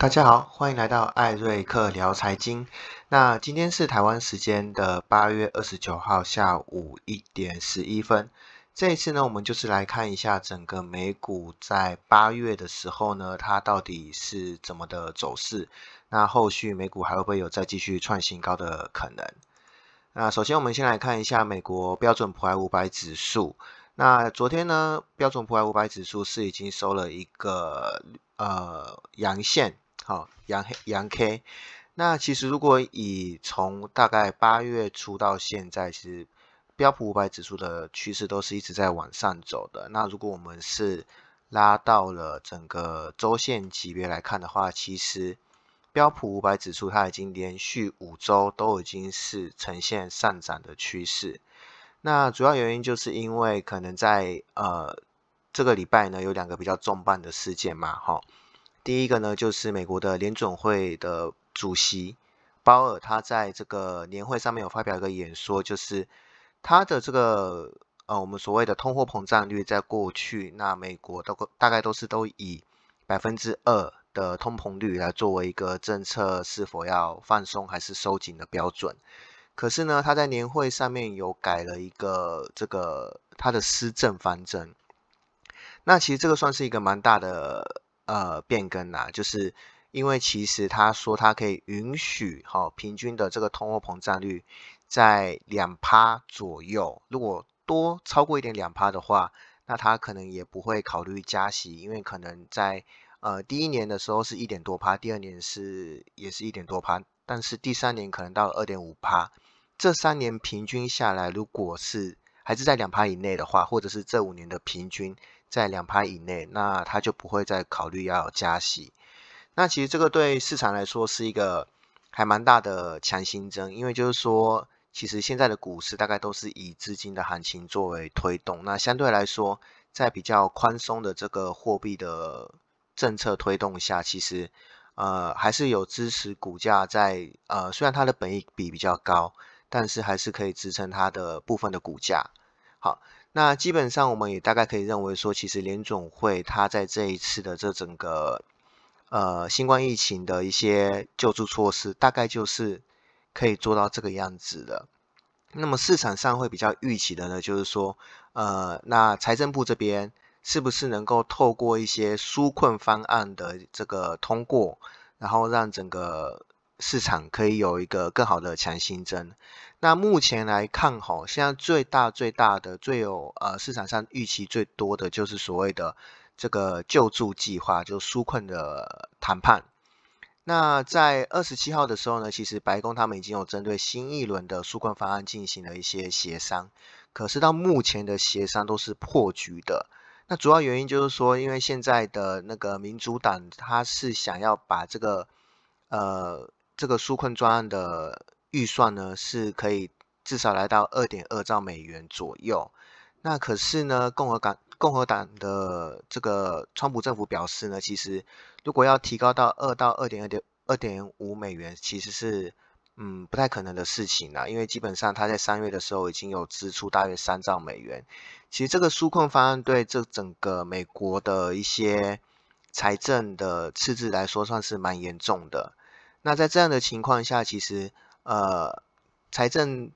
大家好，欢迎来到艾瑞克聊财经。那今天是台湾时间的八月二十九号下午一点十一分。这一次呢，我们就是来看一下整个美股在八月的时候呢，它到底是怎么的走势。那后续美股还会不会有再继续创新高的可能？那首先我们先来看一下美国标准普尔五百指数。那昨天呢，标准普尔五百指数是已经收了一个呃阳线。好，阳黑阳 K，那其实如果以从大概八月初到现在，其实标普五百指数的趋势都是一直在往上走的。那如果我们是拉到了整个周线级别来看的话，其实标普五百指数它已经连续五周都已经是呈现上涨的趋势。那主要原因就是因为可能在呃这个礼拜呢有两个比较重磅的事件嘛，哈。第一个呢，就是美国的联准会的主席鲍尔，他在这个年会上面有发表一个演说，就是他的这个呃，我们所谓的通货膨胀率，在过去那美国都大概都是都以百分之二的通膨率来作为一个政策是否要放松还是收紧的标准。可是呢，他在年会上面有改了一个这个他的施政方针，那其实这个算是一个蛮大的。呃，变更啊，就是因为其实他说他可以允许哈平均的这个通货膨胀率在两趴左右，如果多超过一点两趴的话，那他可能也不会考虑加息，因为可能在呃第一年的时候是一点多趴，第二年是也是一点多趴，但是第三年可能到了二点五趴，这三年平均下来，如果是还是在两趴以内的话，或者是这五年的平均。在两趴以内，那他就不会再考虑要加息。那其实这个对市场来说是一个还蛮大的强心针，因为就是说，其实现在的股市大概都是以资金的行情作为推动。那相对来说，在比较宽松的这个货币的政策推动下，其实呃还是有支持股价在呃虽然它的本益比比较高，但是还是可以支撑它的部分的股价。好。那基本上，我们也大概可以认为说，其实联总会它在这一次的这整个呃新冠疫情的一些救助措施，大概就是可以做到这个样子的。那么市场上会比较预期的呢，就是说，呃，那财政部这边是不是能够透过一些纾困方案的这个通过，然后让整个市场可以有一个更好的强心针？那目前来看，吼，现在最大最大的、最有呃市场上预期最多的就是所谓的这个救助计划，就纾困的谈判。那在二十七号的时候呢，其实白宫他们已经有针对新一轮的纾困方案进行了一些协商，可是到目前的协商都是破局的。那主要原因就是说，因为现在的那个民主党他是想要把这个呃这个纾困专案的。预算呢是可以至少来到二点二兆美元左右。那可是呢，共和党共和党的这个川普政府表示呢，其实如果要提高到二到二点二点二点五美元，其实是嗯不太可能的事情啦。因为基本上他在三月的时候已经有支出大约三兆美元。其实这个纾困方案对这整个美国的一些财政的赤字来说，算是蛮严重的。那在这样的情况下，其实呃，财政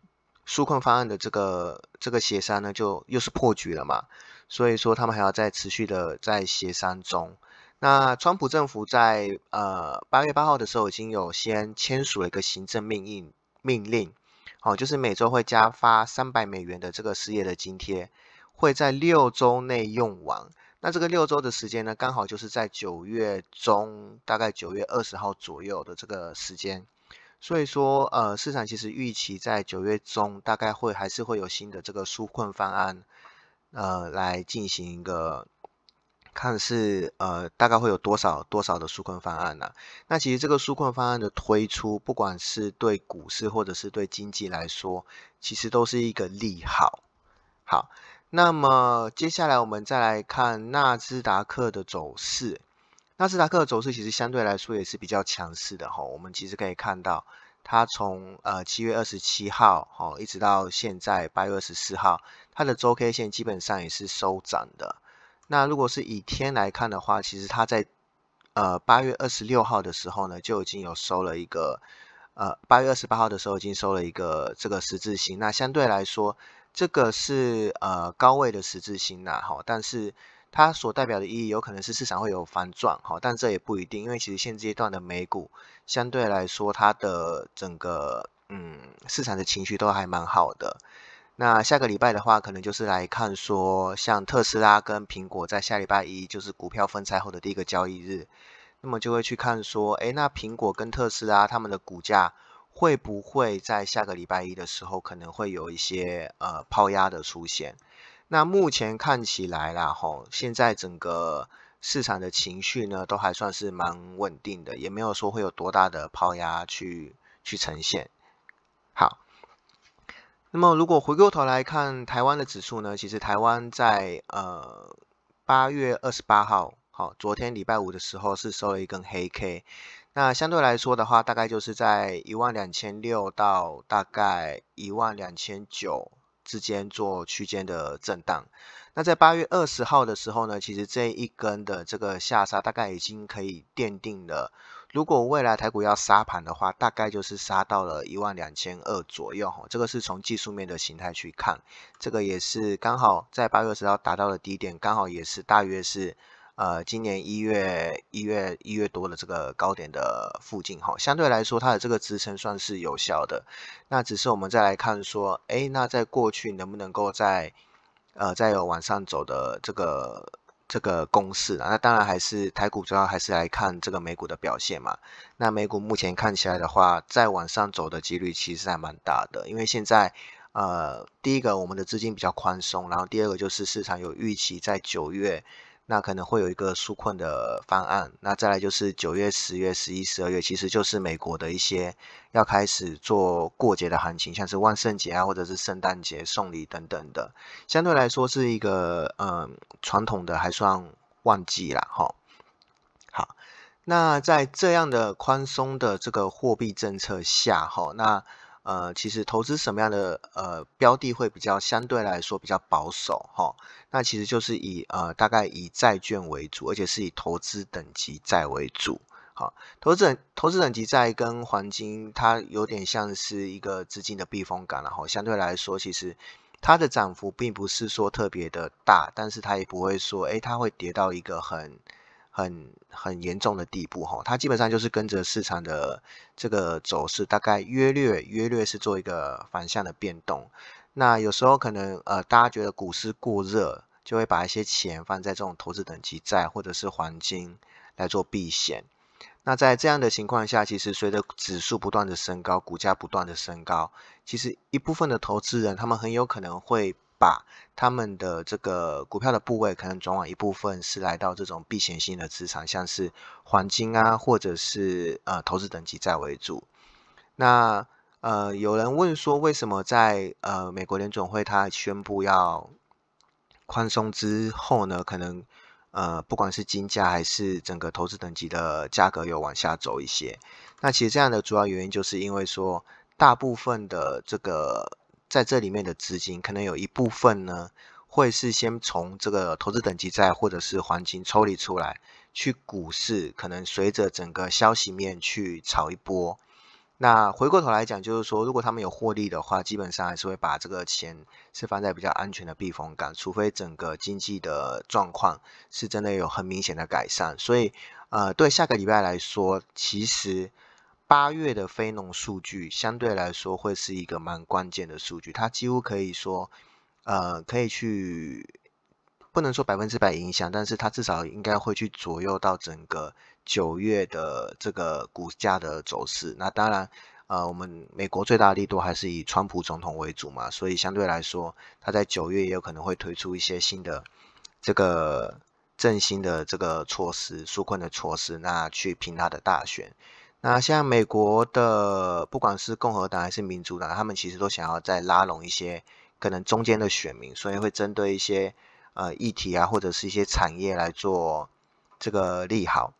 纾困方案的这个这个协商呢，就又是破局了嘛。所以说，他们还要再持续的在协商中。那川普政府在呃八月八号的时候，已经有先签署了一个行政命令命令，哦，就是每周会加发三百美元的这个失业的津贴，会在六周内用完。那这个六周的时间呢，刚好就是在九月中，大概九月二十号左右的这个时间。所以说，呃，市场其实预期在九月中大概会还是会有新的这个纾困方案，呃，来进行一个看是呃大概会有多少多少的纾困方案呢？那其实这个纾困方案的推出，不管是对股市或者是对经济来说，其实都是一个利好。好，那么接下来我们再来看纳斯达克的走势。纳斯达克的走势其实相对来说也是比较强势的哈，我们其实可以看到，它从呃七月二十七号哈一直到现在八月二十四号，它的周 K 线基本上也是收涨的。那如果是以天来看的话，其实它在呃八月二十六号的时候呢，就已经有收了一个，呃八月二十八号的时候已经收了一个这个十字星。那相对来说，这个是呃高位的十字星呐，哈，但是它所代表的意义有可能是市场会有反转，哈，但这也不一定，因为其实现阶段的美股相对来说，它的整个嗯市场的情绪都还蛮好的。那下个礼拜的话，可能就是来看说，像特斯拉跟苹果在下礼拜一就是股票分拆后的第一个交易日，那么就会去看说，诶，那苹果跟特斯拉他们的股价会不会在下个礼拜一的时候可能会有一些呃抛压的出现？那目前看起来啦，吼，现在整个市场的情绪呢都还算是蛮稳定的，也没有说会有多大的抛压去去呈现。好。那么，如果回过头来看台湾的指数呢？其实台湾在呃八月二十八号，好，昨天礼拜五的时候是收了一根黑 K。那相对来说的话，大概就是在一万两千六到大概一万两千九之间做区间的震荡。那在八月二十号的时候呢，其实这一根的这个下杀大概已经可以奠定了。如果未来台股要杀盘的话，大概就是杀到了一万两千二左右哈。这个是从技术面的形态去看，这个也是刚好在八月二十号达到了低点，刚好也是大约是呃今年一月一月一月多的这个高点的附近哈。相对来说，它的这个支撑算是有效的。那只是我们再来看说，哎，那在过去能不能够在呃再有往上走的这个？这个公式啊，那当然还是台股主要还是来看这个美股的表现嘛。那美股目前看起来的话，再往上走的几率其实还蛮大的，因为现在呃，第一个我们的资金比较宽松，然后第二个就是市场有预期在九月。那可能会有一个纾困的方案，那再来就是九月、十月、十一、十二月，其实就是美国的一些要开始做过节的行情，像是万圣节啊，或者是圣诞节送礼等等的，相对来说是一个嗯传统的还算旺季啦，哈。好，那在这样的宽松的这个货币政策下，哈，那。呃，其实投资什么样的呃标的会比较相对来说比较保守哈？那其实就是以呃大概以债券为主，而且是以投资等级债为主。好，投资投资等级债跟黄金，它有点像是一个资金的避风港，然后相对来说，其实它的涨幅并不是说特别的大，但是它也不会说哎它会跌到一个很。很很严重的地步哈，它基本上就是跟着市场的这个走势，大概约略约略是做一个反向的变动。那有时候可能呃，大家觉得股市过热，就会把一些钱放在这种投资等级债或者是黄金来做避险。那在这样的情况下，其实随着指数不断的升高，股价不断的升高，其实一部分的投资人他们很有可能会。把他们的这个股票的部位可能转往一部分是来到这种避险性的资产，像是黄金啊，或者是呃投资等级债为主。那呃有人问说，为什么在呃美国联总会它宣布要宽松之后呢，可能呃不管是金价还是整个投资等级的价格有往下走一些？那其实这样的主要原因就是因为说大部分的这个。在这里面的资金可能有一部分呢，会是先从这个投资等级债或者是黄金抽离出来，去股市，可能随着整个消息面去炒一波。那回过头来讲，就是说，如果他们有获利的话，基本上还是会把这个钱是放在比较安全的避风港，除非整个经济的状况是真的有很明显的改善。所以，呃，对下个礼拜来说，其实。八月的非农数据相对来说会是一个蛮关键的数据，它几乎可以说，呃，可以去不能说百分之百影响，但是它至少应该会去左右到整个九月的这个股价的走势。那当然，呃，我们美国最大的力度还是以川普总统为主嘛，所以相对来说，他在九月也有可能会推出一些新的这个振兴的这个措施、纾困的措施，那去拼他的大选。那像美国的，不管是共和党还是民主党，他们其实都想要再拉拢一些可能中间的选民，所以会针对一些呃议题啊，或者是一些产业来做这个利好。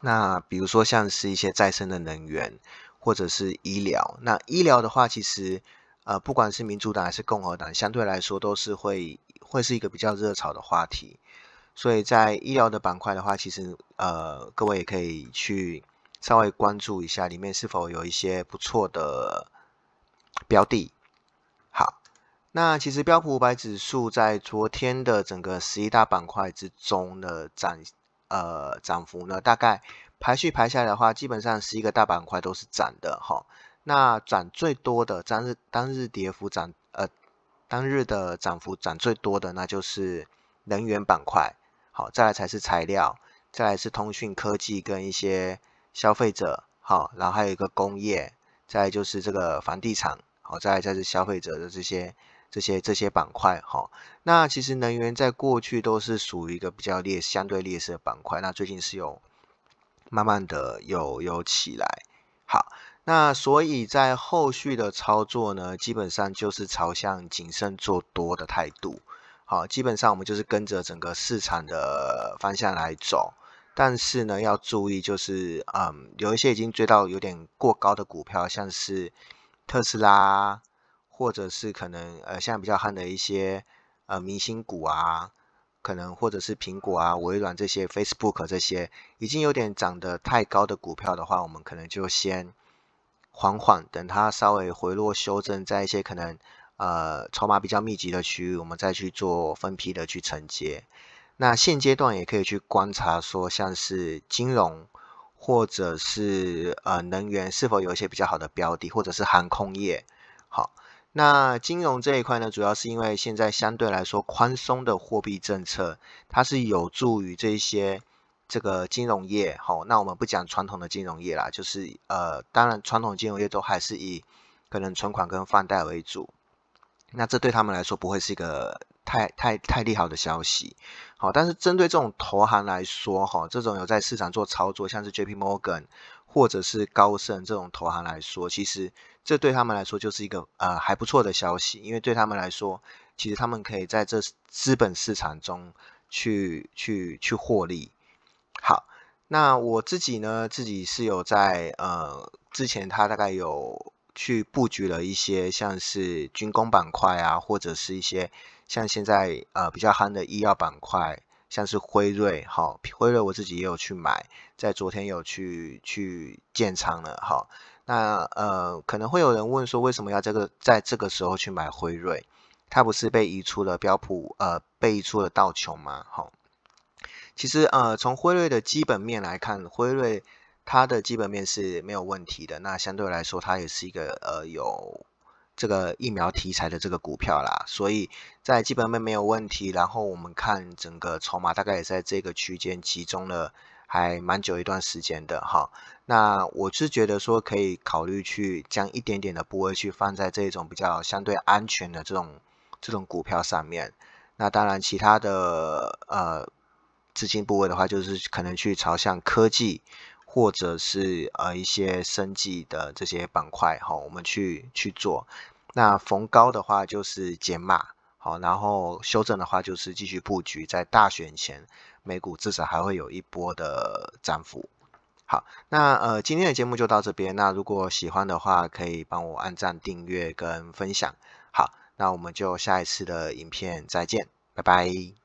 那比如说像是一些再生的能源，或者是医疗。那医疗的话，其实呃不管是民主党还是共和党，相对来说都是会会是一个比较热炒的话题。所以在医疗的板块的话，其实呃各位也可以去稍微关注一下里面是否有一些不错的标的。好，那其实标普五百指数在昨天的整个十一大板块之中的涨呃涨幅呢，大概排序排下来的话，基本上十一个大板块都是涨的哈。那涨最多的当日当日跌幅涨呃当日的涨幅涨最多的，那就是能源板块。好，再来才是材料，再来是通讯科技跟一些消费者，好，然后还有一个工业，再就是这个房地产，好，再再是消费者的这些这些这些板块，好，那其实能源在过去都是属于一个比较劣相对劣势的板块，那最近是有慢慢的有有起来，好，那所以在后续的操作呢，基本上就是朝向谨慎做多的态度。好，基本上我们就是跟着整个市场的方向来走，但是呢，要注意就是，嗯，有一些已经追到有点过高的股票，像是特斯拉，或者是可能呃现在比较夯的一些呃明星股啊，可能或者是苹果啊、微软这些、Facebook 这些已经有点涨得太高的股票的话，我们可能就先缓缓，等它稍微回落修正，在一些可能。呃，筹码比较密集的区域，我们再去做分批的去承接。那现阶段也可以去观察，说像是金融或者是呃能源是否有一些比较好的标的，或者是航空业。好，那金融这一块呢，主要是因为现在相对来说宽松的货币政策，它是有助于这些这个金融业。好，那我们不讲传统的金融业啦，就是呃，当然传统金融业都还是以可能存款跟放贷为主。那这对他们来说不会是一个太太太利好的消息，好，但是针对这种投行来说，哈，这种有在市场做操作，像是 J.P. Morgan 或者是高盛这种投行来说，其实这对他们来说就是一个呃还不错的消息，因为对他们来说，其实他们可以在这资本市场中去去去获利。好，那我自己呢，自己是有在呃之前他大概有。去布局了一些像是军工板块啊，或者是一些像现在呃比较夯的医药板块，像是辉瑞，好，辉瑞我自己也有去买，在昨天有去去建仓了，好，那呃可能会有人问说，为什么要这个在这个时候去买辉瑞？它不是被移出了标普，呃，被移出了道琼吗？好，其实呃从辉瑞的基本面来看，辉瑞。它的基本面是没有问题的，那相对来说，它也是一个呃有这个疫苗题材的这个股票啦，所以在基本面没有问题，然后我们看整个筹码大概也在这个区间集中了还蛮久一段时间的哈。那我是觉得说可以考虑去将一点点的部位去放在这种比较相对安全的这种这种股票上面。那当然，其他的呃资金部位的话，就是可能去朝向科技。或者是呃一些生计的这些板块哈，我们去去做。那逢高的话就是减码，好，然后修正的话就是继续布局，在大选前美股至少还会有一波的涨幅。好，那呃今天的节目就到这边。那如果喜欢的话，可以帮我按赞、订阅跟分享。好，那我们就下一次的影片再见，拜拜。